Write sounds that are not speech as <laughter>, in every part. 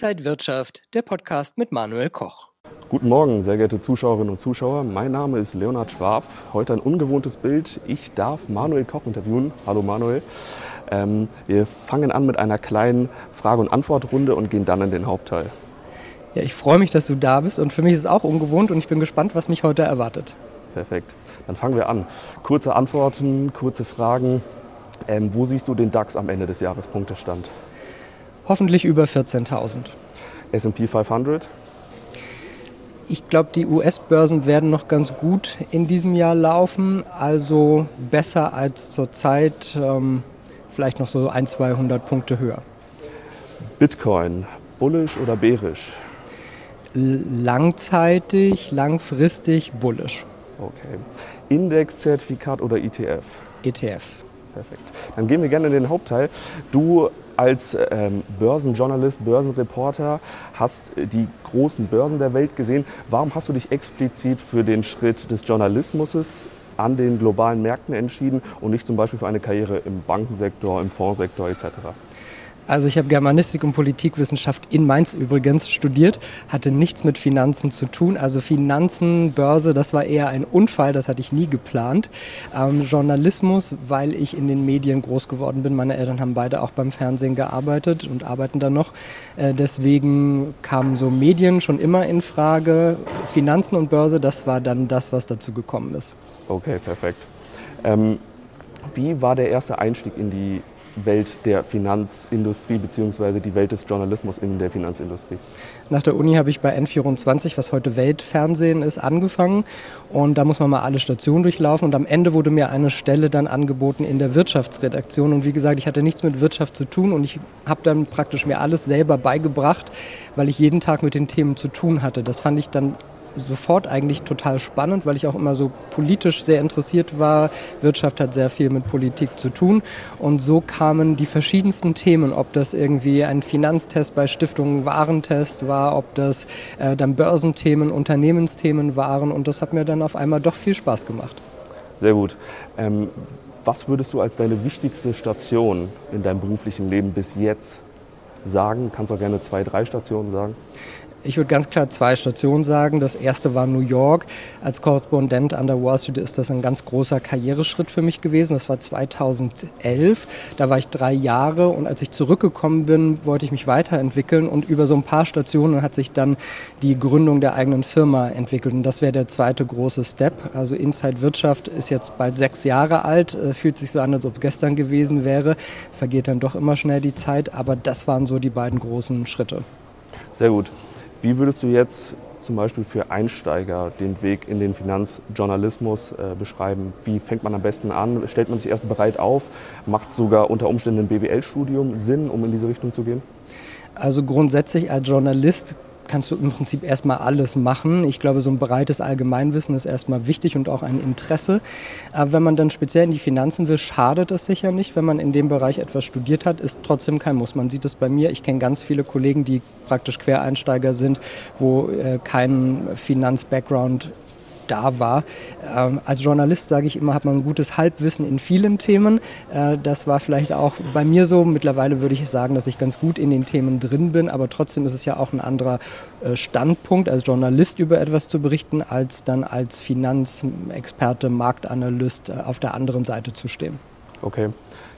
Inside Wirtschaft, der Podcast mit Manuel Koch. Guten Morgen, sehr geehrte Zuschauerinnen und Zuschauer. Mein Name ist Leonhard Schwab. Heute ein ungewohntes Bild. Ich darf Manuel Koch interviewen. Hallo Manuel. Ähm, wir fangen an mit einer kleinen Frage- und Antwortrunde und gehen dann in den Hauptteil. Ja, ich freue mich, dass du da bist und für mich ist es auch ungewohnt und ich bin gespannt, was mich heute erwartet. Perfekt. Dann fangen wir an. Kurze Antworten, kurze Fragen. Ähm, wo siehst du den DAX am Ende des Jahres Punktestand? Hoffentlich über 14.000. S&P 500? Ich glaube, die US-Börsen werden noch ganz gut in diesem Jahr laufen, also besser als zurzeit, ähm, vielleicht noch so ein, 200 Punkte höher. Bitcoin, bullish oder bearish? Langzeitig, langfristig bullish. Okay. Indexzertifikat oder ETF? ETF. Perfekt. Dann gehen wir gerne in den Hauptteil. Du als ähm, Börsenjournalist, Börsenreporter hast die großen Börsen der Welt gesehen. Warum hast du dich explizit für den Schritt des Journalismus an den globalen Märkten entschieden und nicht zum Beispiel für eine Karriere im Bankensektor, im Fondssektor etc.? Also ich habe Germanistik und Politikwissenschaft in Mainz übrigens studiert, hatte nichts mit Finanzen zu tun. Also Finanzen, Börse, das war eher ein Unfall, das hatte ich nie geplant. Ähm, Journalismus, weil ich in den Medien groß geworden bin. Meine Eltern haben beide auch beim Fernsehen gearbeitet und arbeiten da noch. Äh, deswegen kamen so Medien schon immer in Frage. Finanzen und Börse, das war dann das, was dazu gekommen ist. Okay, perfekt. Ähm, wie war der erste Einstieg in die Welt der Finanzindustrie bzw. die Welt des Journalismus in der Finanzindustrie? Nach der Uni habe ich bei N24, was heute Weltfernsehen ist, angefangen und da muss man mal alle Stationen durchlaufen und am Ende wurde mir eine Stelle dann angeboten in der Wirtschaftsredaktion und wie gesagt, ich hatte nichts mit Wirtschaft zu tun und ich habe dann praktisch mir alles selber beigebracht, weil ich jeden Tag mit den Themen zu tun hatte. Das fand ich dann sofort eigentlich total spannend, weil ich auch immer so politisch sehr interessiert war. Wirtschaft hat sehr viel mit Politik zu tun. Und so kamen die verschiedensten Themen, ob das irgendwie ein Finanztest bei Stiftungen Warentest war, ob das äh, dann Börsenthemen, Unternehmensthemen waren. Und das hat mir dann auf einmal doch viel Spaß gemacht. Sehr gut. Ähm, was würdest du als deine wichtigste Station in deinem beruflichen Leben bis jetzt sagen? Kannst auch gerne zwei, drei Stationen sagen. Ich würde ganz klar zwei Stationen sagen. Das erste war New York. Als Korrespondent an der Wall Street ist das ein ganz großer Karriereschritt für mich gewesen. Das war 2011. Da war ich drei Jahre und als ich zurückgekommen bin, wollte ich mich weiterentwickeln und über so ein paar Stationen hat sich dann die Gründung der eigenen Firma entwickelt. Und das wäre der zweite große Step. Also Inside Wirtschaft ist jetzt bald sechs Jahre alt, äh, fühlt sich so an, als ob es gestern gewesen wäre. Vergeht dann doch immer schnell die Zeit, aber das waren so die beiden großen Schritte. Sehr gut. Wie würdest du jetzt zum Beispiel für Einsteiger den Weg in den Finanzjournalismus äh, beschreiben? Wie fängt man am besten an? Stellt man sich erst bereit auf? Macht sogar unter Umständen ein BWL-Studium Sinn, um in diese Richtung zu gehen? Also grundsätzlich als Journalist kannst du im Prinzip erstmal alles machen. Ich glaube, so ein breites Allgemeinwissen ist erstmal wichtig und auch ein Interesse. Aber wenn man dann speziell in die Finanzen will, schadet es sicher nicht. Wenn man in dem Bereich etwas studiert hat, ist trotzdem kein Muss. Man sieht es bei mir. Ich kenne ganz viele Kollegen, die praktisch Quereinsteiger sind, wo äh, kein Finanz-Background da war. Ähm, als Journalist sage ich immer, hat man ein gutes Halbwissen in vielen Themen. Äh, das war vielleicht auch bei mir so. Mittlerweile würde ich sagen, dass ich ganz gut in den Themen drin bin, aber trotzdem ist es ja auch ein anderer äh, Standpunkt, als Journalist über etwas zu berichten, als dann als Finanzexperte, Marktanalyst äh, auf der anderen Seite zu stehen. Okay.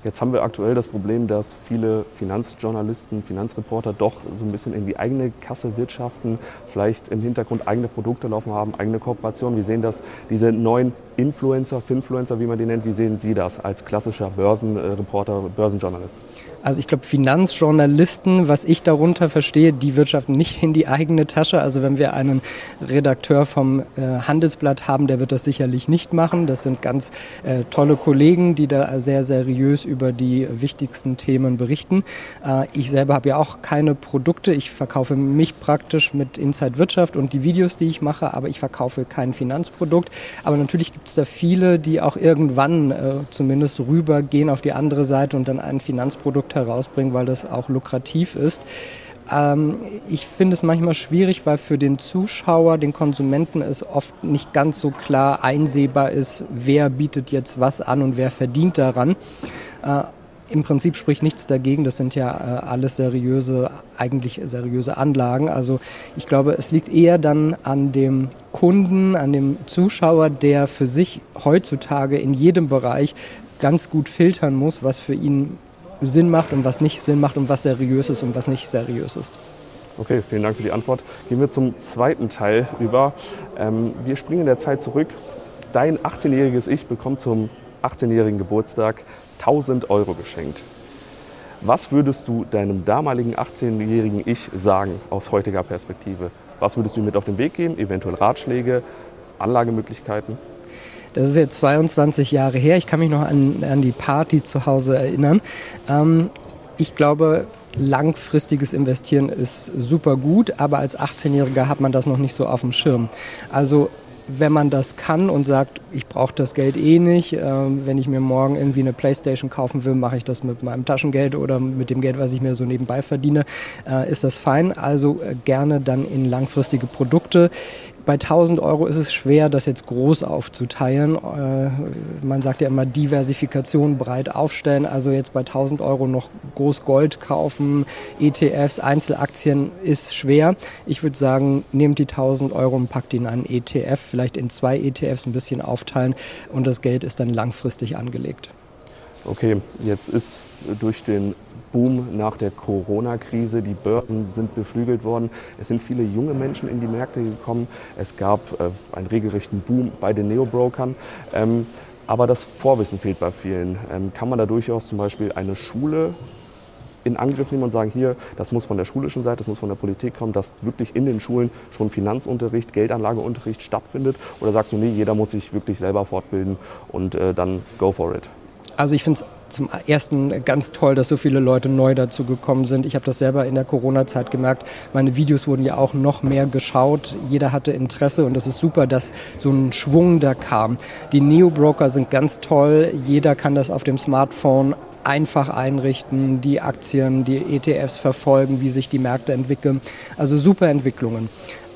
Jetzt haben wir aktuell das Problem, dass viele Finanzjournalisten, Finanzreporter doch so ein bisschen in die eigene Kasse wirtschaften, vielleicht im Hintergrund eigene Produkte laufen haben, eigene Kooperationen. Wie sehen das diese neuen Influencer, Finfluencer, wie man die nennt, wie sehen Sie das als klassischer Börsenreporter, Börsenjournalist? Also ich glaube, Finanzjournalisten, was ich darunter verstehe, die wirtschaften nicht in die eigene Tasche. Also wenn wir einen Redakteur vom äh, Handelsblatt haben, der wird das sicherlich nicht machen. Das sind ganz äh, tolle Kollegen, die da sehr seriös über die wichtigsten Themen berichten. Äh, ich selber habe ja auch keine Produkte. Ich verkaufe mich praktisch mit Inside Wirtschaft und die Videos, die ich mache, aber ich verkaufe kein Finanzprodukt. Aber natürlich gibt es da viele, die auch irgendwann äh, zumindest rübergehen auf die andere Seite und dann ein Finanzprodukt Produkt herausbringen, weil das auch lukrativ ist. Ähm, ich finde es manchmal schwierig, weil für den Zuschauer, den Konsumenten es oft nicht ganz so klar einsehbar ist, wer bietet jetzt was an und wer verdient daran. Äh, Im Prinzip spricht nichts dagegen. Das sind ja äh, alles seriöse, eigentlich seriöse Anlagen. Also ich glaube, es liegt eher dann an dem Kunden, an dem Zuschauer, der für sich heutzutage in jedem Bereich ganz gut filtern muss, was für ihn Sinn macht und was nicht Sinn macht und was seriös ist und was nicht seriös ist. Okay, vielen Dank für die Antwort. Gehen wir zum zweiten Teil über. Ähm, wir springen in der Zeit zurück. Dein 18-jähriges Ich bekommt zum 18-jährigen Geburtstag 1000 Euro geschenkt. Was würdest du deinem damaligen 18-jährigen Ich sagen aus heutiger Perspektive? Was würdest du mit auf den Weg geben? Eventuell Ratschläge, Anlagemöglichkeiten? Das ist jetzt 22 Jahre her. Ich kann mich noch an, an die Party zu Hause erinnern. Ähm, ich glaube, langfristiges Investieren ist super gut, aber als 18-Jähriger hat man das noch nicht so auf dem Schirm. Also wenn man das kann und sagt, ich brauche das Geld eh nicht, äh, wenn ich mir morgen irgendwie eine Playstation kaufen will, mache ich das mit meinem Taschengeld oder mit dem Geld, was ich mir so nebenbei verdiene, äh, ist das fein. Also äh, gerne dann in langfristige Produkte. Bei 1000 Euro ist es schwer, das jetzt groß aufzuteilen. Äh, man sagt ja immer Diversifikation breit aufstellen. Also jetzt bei 1000 Euro noch groß Gold kaufen, ETFs, Einzelaktien ist schwer. Ich würde sagen, nehmt die 1000 Euro und packt in einen ETF, vielleicht in zwei ETFs ein bisschen aufteilen und das Geld ist dann langfristig angelegt. Okay, jetzt ist durch den Boom nach der Corona-Krise. Die Börsen sind beflügelt worden. Es sind viele junge Menschen in die Märkte gekommen. Es gab äh, einen regelrechten Boom bei den Neobrokern. Ähm, aber das Vorwissen fehlt bei vielen. Ähm, kann man da durchaus zum Beispiel eine Schule in Angriff nehmen und sagen, hier, das muss von der schulischen Seite, das muss von der Politik kommen, dass wirklich in den Schulen schon Finanzunterricht, Geldanlageunterricht stattfindet? Oder sagst du, nee, jeder muss sich wirklich selber fortbilden und äh, dann go for it? Also ich finde es zum ersten ganz toll, dass so viele Leute neu dazu gekommen sind. Ich habe das selber in der Corona-Zeit gemerkt. Meine Videos wurden ja auch noch mehr geschaut. Jeder hatte Interesse und es ist super, dass so ein Schwung da kam. Die Neo-Broker sind ganz toll. Jeder kann das auf dem Smartphone einfach einrichten, die Aktien, die ETFs verfolgen, wie sich die Märkte entwickeln. Also super Entwicklungen.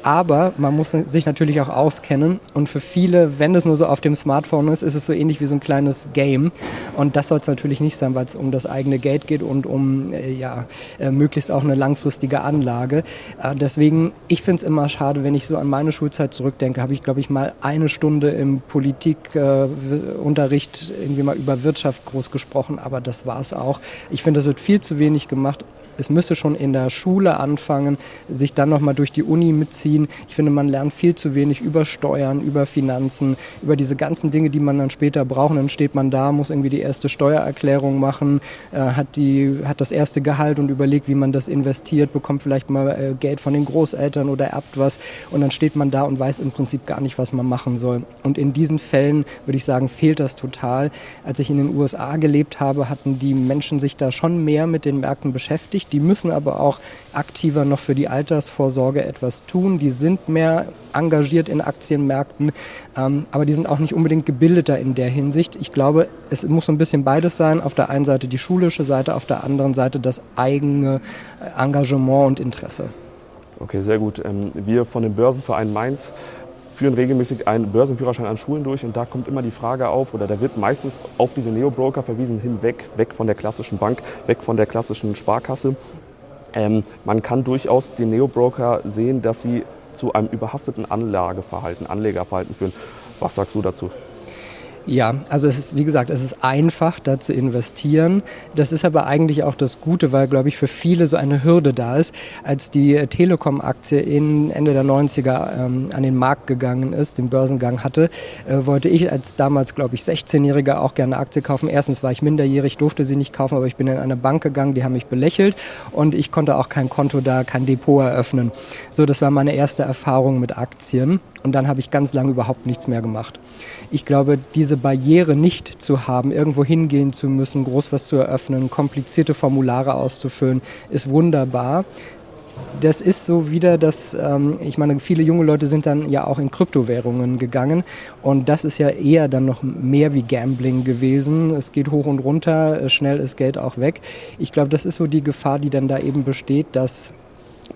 Aber man muss sich natürlich auch auskennen. Und für viele, wenn es nur so auf dem Smartphone ist, ist es so ähnlich wie so ein kleines Game. Und das soll es natürlich nicht sein, weil es um das eigene Geld geht und um äh, ja, äh, möglichst auch eine langfristige Anlage. Äh, deswegen, ich finde es immer schade, wenn ich so an meine Schulzeit zurückdenke, habe ich, glaube ich, mal eine Stunde im Politikunterricht irgendwie mal über Wirtschaft groß gesprochen. Aber das war es auch. Ich finde, das wird viel zu wenig gemacht es müsste schon in der Schule anfangen, sich dann nochmal durch die Uni mitziehen. Ich finde, man lernt viel zu wenig über Steuern, über Finanzen, über diese ganzen Dinge, die man dann später braucht. Dann steht man da, muss irgendwie die erste Steuererklärung machen, äh, hat, die, hat das erste Gehalt und überlegt, wie man das investiert, bekommt vielleicht mal äh, Geld von den Großeltern oder erbt was. Und dann steht man da und weiß im Prinzip gar nicht, was man machen soll. Und in diesen Fällen würde ich sagen, fehlt das total. Als ich in den USA gelebt habe, hatten die Menschen sich da schon mehr mit den Märkten beschäftigt wichtig. Die müssen aber auch aktiver noch für die Altersvorsorge etwas tun. Die sind mehr engagiert in Aktienmärkten, ähm, aber die sind auch nicht unbedingt gebildeter in der Hinsicht. Ich glaube, es muss so ein bisschen beides sein. Auf der einen Seite die schulische Seite, auf der anderen Seite das eigene äh, Engagement und Interesse. Okay, sehr gut. Ähm, wir von dem Börsenverein Mainz führen regelmäßig einen Börsenführerschein an Schulen durch und da kommt immer die Frage auf, oder da wird meistens auf diese Neo-Broker verwiesen, hinweg, weg von der klassischen Bank, weg von der klassischen Sparkasse. Ähm, man kann durchaus den Neo-Broker sehen, dass sie zu einem überhasteten Anlageverhalten, Anlegerverhalten führen. Was sagst du dazu? Ja, also es ist, wie gesagt, es ist einfach, da zu investieren. Das ist aber eigentlich auch das Gute, weil, glaube ich, für viele so eine Hürde da ist. Als die Telekom-Aktie in Ende der 90er ähm, an den Markt gegangen ist, den Börsengang hatte, äh, wollte ich als damals, glaube ich, 16-Jähriger auch gerne Aktie kaufen. Erstens war ich minderjährig, durfte sie nicht kaufen, aber ich bin in eine Bank gegangen, die haben mich belächelt und ich konnte auch kein Konto da, kein Depot eröffnen. So, das war meine erste Erfahrung mit Aktien und dann habe ich ganz lange überhaupt nichts mehr gemacht. Ich glaube, diese diese Barriere nicht zu haben, irgendwo hingehen zu müssen, groß was zu eröffnen, komplizierte Formulare auszufüllen, ist wunderbar. Das ist so wieder das, ähm, ich meine, viele junge Leute sind dann ja auch in Kryptowährungen gegangen und das ist ja eher dann noch mehr wie Gambling gewesen. Es geht hoch und runter, schnell ist Geld auch weg. Ich glaube, das ist so die Gefahr, die dann da eben besteht, dass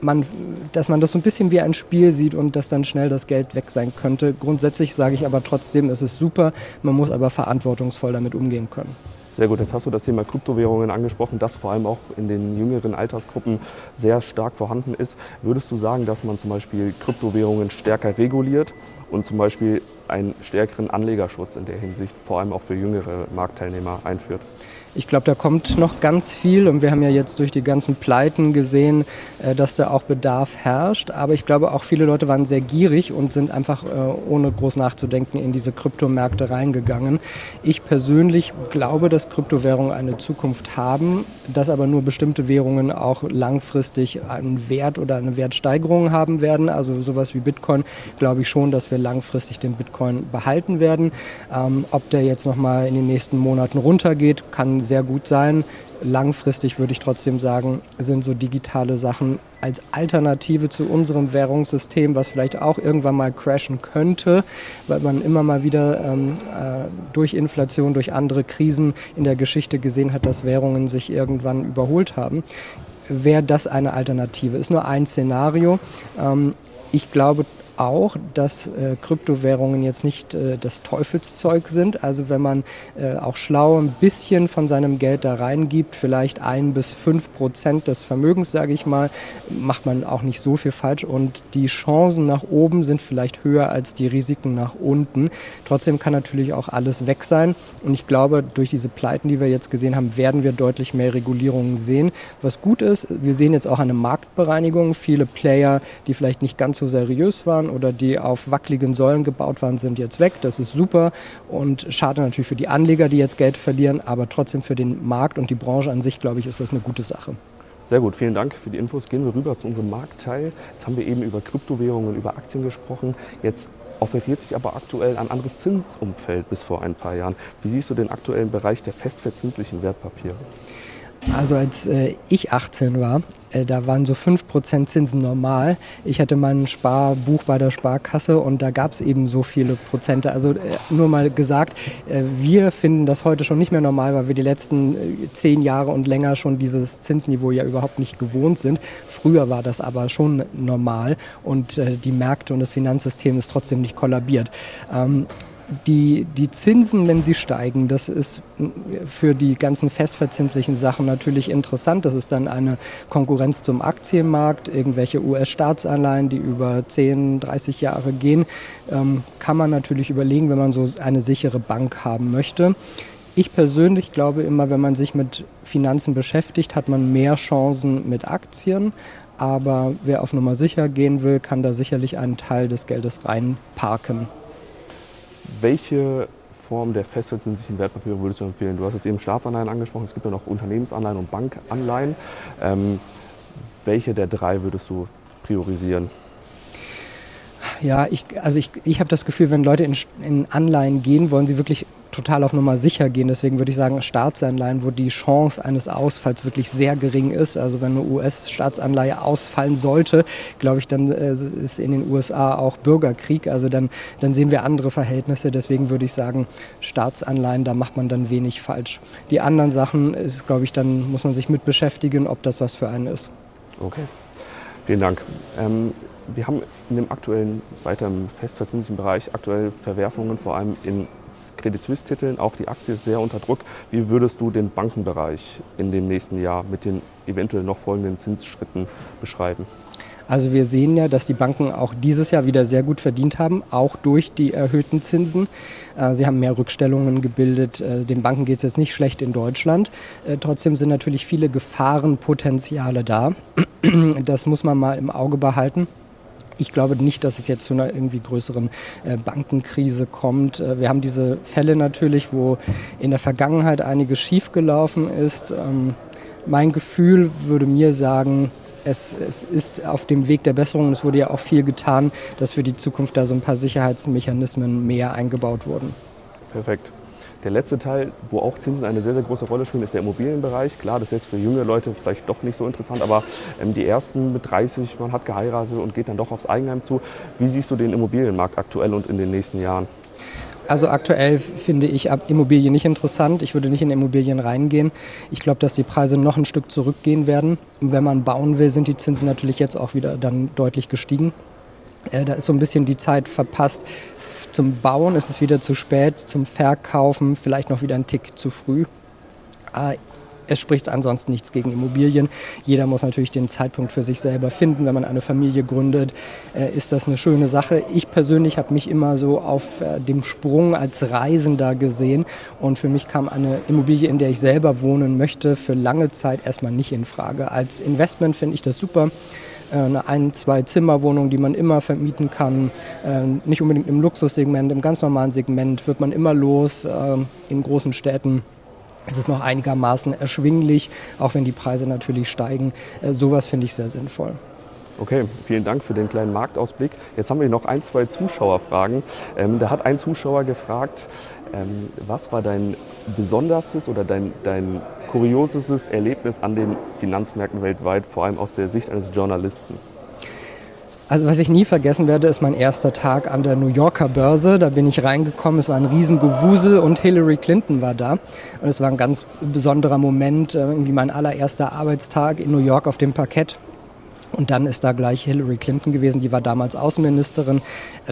man, dass man das so ein bisschen wie ein Spiel sieht und dass dann schnell das Geld weg sein könnte. Grundsätzlich sage ich aber trotzdem, es ist super, man muss aber verantwortungsvoll damit umgehen können. Sehr gut, jetzt hast du das Thema Kryptowährungen angesprochen, das vor allem auch in den jüngeren Altersgruppen sehr stark vorhanden ist. Würdest du sagen, dass man zum Beispiel Kryptowährungen stärker reguliert und zum Beispiel einen stärkeren Anlegerschutz in der Hinsicht, vor allem auch für jüngere Marktteilnehmer einführt? Ich glaube, da kommt noch ganz viel und wir haben ja jetzt durch die ganzen Pleiten gesehen, äh, dass da auch Bedarf herrscht. Aber ich glaube, auch viele Leute waren sehr gierig und sind einfach äh, ohne groß nachzudenken in diese Kryptomärkte reingegangen. Ich persönlich glaube, dass Kryptowährungen eine Zukunft haben, dass aber nur bestimmte Währungen auch langfristig einen Wert oder eine Wertsteigerung haben werden. Also sowas wie Bitcoin glaube ich schon, dass wir langfristig den Bitcoin behalten werden. Ähm, ob der jetzt nochmal in den nächsten Monaten runtergeht, kann sehr gut sein. Langfristig würde ich trotzdem sagen, sind so digitale Sachen als Alternative zu unserem Währungssystem, was vielleicht auch irgendwann mal crashen könnte, weil man immer mal wieder ähm, äh, durch Inflation, durch andere Krisen in der Geschichte gesehen hat, dass Währungen sich irgendwann überholt haben. Wäre das eine Alternative? Ist nur ein Szenario. Ähm, ich glaube auch, dass äh, Kryptowährungen jetzt nicht äh, das Teufelszeug sind. Also wenn man äh, auch schlau ein bisschen von seinem Geld da reingibt, vielleicht ein bis fünf Prozent des Vermögens, sage ich mal, macht man auch nicht so viel falsch. Und die Chancen nach oben sind vielleicht höher als die Risiken nach unten. Trotzdem kann natürlich auch alles weg sein. Und ich glaube, durch diese Pleiten, die wir jetzt gesehen haben, werden wir deutlich mehr Regulierungen sehen. Was gut ist, wir sehen jetzt auch eine Marktbereinigung. Viele Player, die vielleicht nicht ganz so seriös waren, oder die auf wackeligen Säulen gebaut waren, sind jetzt weg. Das ist super und schade natürlich für die Anleger, die jetzt Geld verlieren, aber trotzdem für den Markt und die Branche an sich, glaube ich, ist das eine gute Sache. Sehr gut, vielen Dank für die Infos. Gehen wir rüber zu unserem Marktteil. Jetzt haben wir eben über Kryptowährungen, über Aktien gesprochen. Jetzt offeriert sich aber aktuell ein anderes Zinsumfeld bis vor ein paar Jahren. Wie siehst du den aktuellen Bereich der festverzinslichen Wertpapiere? Also als äh, ich 18 war, äh, da waren so 5% Zinsen normal. Ich hatte mein Sparbuch bei der Sparkasse und da gab es eben so viele Prozente. Also äh, nur mal gesagt, äh, wir finden das heute schon nicht mehr normal, weil wir die letzten äh, zehn Jahre und länger schon dieses Zinsniveau ja überhaupt nicht gewohnt sind. Früher war das aber schon normal und äh, die Märkte und das Finanzsystem ist trotzdem nicht kollabiert. Ähm, die, die Zinsen, wenn sie steigen, das ist für die ganzen festverzinslichen Sachen natürlich interessant. Das ist dann eine Konkurrenz zum Aktienmarkt, irgendwelche US-Staatsanleihen, die über 10, 30 Jahre gehen. Ähm, kann man natürlich überlegen, wenn man so eine sichere Bank haben möchte. Ich persönlich glaube immer, wenn man sich mit Finanzen beschäftigt, hat man mehr Chancen mit Aktien. Aber wer auf Nummer sicher gehen will, kann da sicherlich einen Teil des Geldes reinparken. Welche Form der festverzinslichen Wertpapiere würdest du empfehlen? Du hast jetzt eben Staatsanleihen angesprochen, es gibt ja noch Unternehmensanleihen und Bankanleihen. Ähm, welche der drei würdest du priorisieren? Ja, ich, also ich, ich habe das Gefühl, wenn Leute in, in Anleihen gehen, wollen sie wirklich total auf Nummer sicher gehen. Deswegen würde ich sagen, Staatsanleihen, wo die Chance eines Ausfalls wirklich sehr gering ist. Also wenn eine US-Staatsanleihe ausfallen sollte, glaube ich, dann äh, ist in den USA auch Bürgerkrieg. Also dann, dann sehen wir andere Verhältnisse. Deswegen würde ich sagen, Staatsanleihen, da macht man dann wenig falsch. Die anderen Sachen ist, glaube ich, dann muss man sich mit beschäftigen, ob das was für einen ist. Okay. Vielen Dank. Ähm, wir haben in dem aktuellen, weiter im festverzinslichen Bereich aktuell Verwerfungen, vor allem in Credit Suisse-Titeln. Auch die Aktie ist sehr unter Druck. Wie würdest du den Bankenbereich in dem nächsten Jahr mit den eventuell noch folgenden Zinsschritten beschreiben? Also wir sehen ja, dass die Banken auch dieses Jahr wieder sehr gut verdient haben, auch durch die erhöhten Zinsen. Äh, sie haben mehr Rückstellungen gebildet. Äh, den Banken geht es jetzt nicht schlecht in Deutschland. Äh, trotzdem sind natürlich viele Gefahrenpotenziale da. <clears throat> Das muss man mal im Auge behalten. Ich glaube nicht, dass es jetzt zu einer irgendwie größeren äh, Bankenkrise kommt. Äh, wir haben diese Fälle natürlich, wo in der Vergangenheit einiges schiefgelaufen ist. Ähm, mein Gefühl würde mir sagen, es, es, ist auf dem Weg der Besserung. Es wurde ja auch viel getan, dass für die Zukunft da so ein paar Sicherheitsmechanismen mehr eingebaut wurden. Perfekt. Der letzte Teil, wo auch Zinsen eine sehr, sehr große Rolle spielen, ist der Immobilienbereich. Klar, das ist jetzt für junge Leute vielleicht doch nicht so interessant, aber ähm, die ersten mit 30, man hat geheiratet und geht dann doch aufs Eigenheim zu. Wie siehst du den Immobilienmarkt aktuell und in den nächsten Jahren? Also aktuell finde ich Immobilien nicht interessant. Ich würde nicht in Immobilien reingehen. Ich glaube, dass die Preise noch ein Stück zurückgehen werden. Und wenn man bauen will, sind die Zinsen natürlich jetzt auch wieder dann deutlich gestiegen. Äh, da ist so ein bisschen die Zeit verpasst. Zum Bauen ist es wieder zu spät, zum Verkaufen vielleicht noch wieder ein Tick zu früh. Äh, es spricht ansonsten nichts gegen Immobilien. Jeder muss natürlich den Zeitpunkt für sich selber finden. Wenn man eine Familie gründet, äh, ist das eine schöne Sache. Ich persönlich habe mich immer so auf äh, dem Sprung als Reisender gesehen und für mich kam eine Immobilie, in der ich selber wohnen möchte, für lange Zeit erstmal nicht in Frage. Als Investment finde ich das super eine ein-, zwei Zimmerwohnung, die man immer vermieten kann. Nicht unbedingt im Luxussegment, im ganz normalen Segment wird man immer los in großen Städten ist es noch einigermaßen erschwinglich, auch wenn die Preise natürlich steigen. Äh, sowas finde ich sehr sinnvoll. Okay, vielen Dank für den kleinen Marktausblick. Jetzt haben wir noch ein, zwei Zuschauerfragen. Ähm, da hat ein Zuschauer gefragt, ähm, was war dein besonderstes oder dein, dein kuriosestes Erlebnis an den Finanzmärkten weltweit, vor allem aus der Sicht eines Journalisten? Also was ich nie vergessen werde, ist mein erster Tag an der New Yorker Börse. Da bin ich reingekommen, es war ein Riesengewusel und Hillary Clinton war da. Und es war ein ganz besonderer Moment, äh, irgendwie mein allererster Arbeitstag in New York auf dem Parkett. Und dann ist da gleich Hillary Clinton gewesen, die war damals Außenministerin.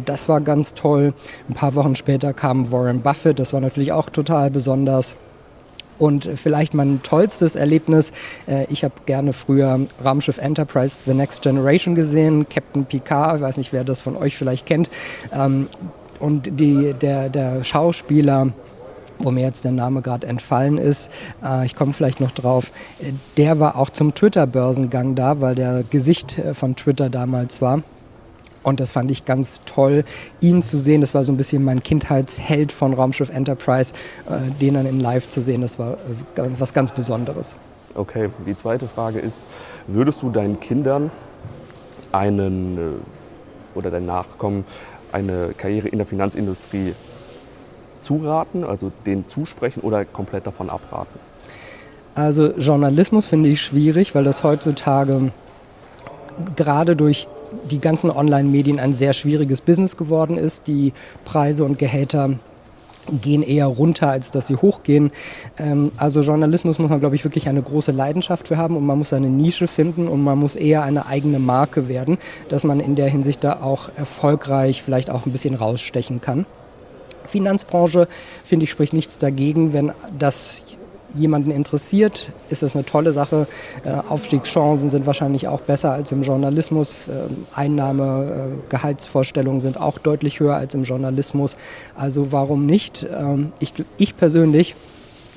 Das war ganz toll. Ein paar Wochen später kam Warren Buffett, das war natürlich auch total besonders. Und vielleicht mein tollstes Erlebnis, äh, ich habe gerne früher Raumschiff Enterprise The Next Generation gesehen, Captain Picard, ich weiß nicht, wer das von euch vielleicht kennt. Ähm, und die, der, der Schauspieler, wo mir jetzt der Name gerade entfallen ist, äh, ich komme vielleicht noch drauf, äh, der war auch zum Twitter-Börsengang da, weil der Gesicht von Twitter damals war. Und das fand ich ganz toll, ihn zu sehen. Das war so ein bisschen mein Kindheitsheld von Raumschiff Enterprise, äh, den dann in Live zu sehen. Das war äh, was ganz Besonderes. Okay, die zweite Frage ist, würdest du deinen Kindern einen äh, oder deinen Nachkommen eine Karriere in der Finanzindustrie zuraten, also denen zusprechen oder komplett davon abraten? Also Journalismus finde ich schwierig, weil das heutzutage gerade durch die ganzen Online-Medien ein sehr schwieriges Business geworden ist. Die Preise und Gehälter gehen eher runter, als dass sie hochgehen. Ähm, also Journalismus muss man, glaube ich, wirklich eine große Leidenschaft für haben und man muss seine Nische finden und man muss eher eine eigene Marke werden, dass man in der Hinsicht da auch erfolgreich vielleicht auch ein bisschen rausstechen kann. Finanzbranche, finde ich, spricht nichts dagegen, wenn das jemanden interessiert, ist das eine tolle Sache. Äh, Aufstiegschancen sind wahrscheinlich auch besser als im Journalismus. Äh, Einnahme, äh, Gehaltsvorstellungen sind auch deutlich höher als im Journalismus. Also warum nicht? Ähm, ich, ich persönlich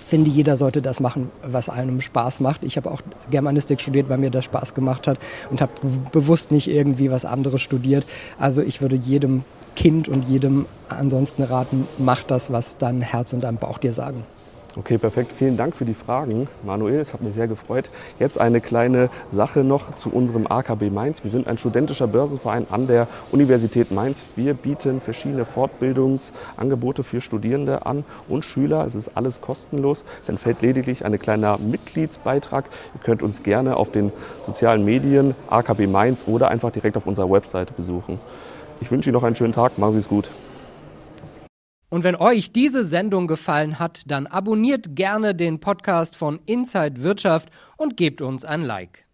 finde, jeder sollte das machen, was einem Spaß macht. Ich habe auch Germanistik studiert, weil mir das Spaß gemacht hat und habe bewusst nicht irgendwie was anderes studiert. Also ich würde jedem Kind und jedem ansonsten raten, mach das, was dein Herz und dein Bauch dir sagen. Okay, perfekt. Vielen Dank für die Fragen, Manuel. Es hat mich sehr gefreut. Jetzt eine kleine Sache noch zu unserem AKB Mainz. Wir sind ein studentischer Börsenverein an der Universität Mainz. Wir bieten verschiedene Fortbildungsangebote für Studierende an und Schüler. Es ist alles kostenlos. Es entfällt lediglich ein kleiner Mitgliedsbeitrag. Ihr könnt uns gerne auf den sozialen Medien AKB Mainz oder einfach direkt auf unserer Webseite besuchen. Ich wünsche Ihnen noch einen schönen Tag. Machen Sie es gut. Und wenn euch diese Sendung gefallen hat, dann abonniert gerne den Podcast von Inside Wirtschaft und gebt uns ein Like.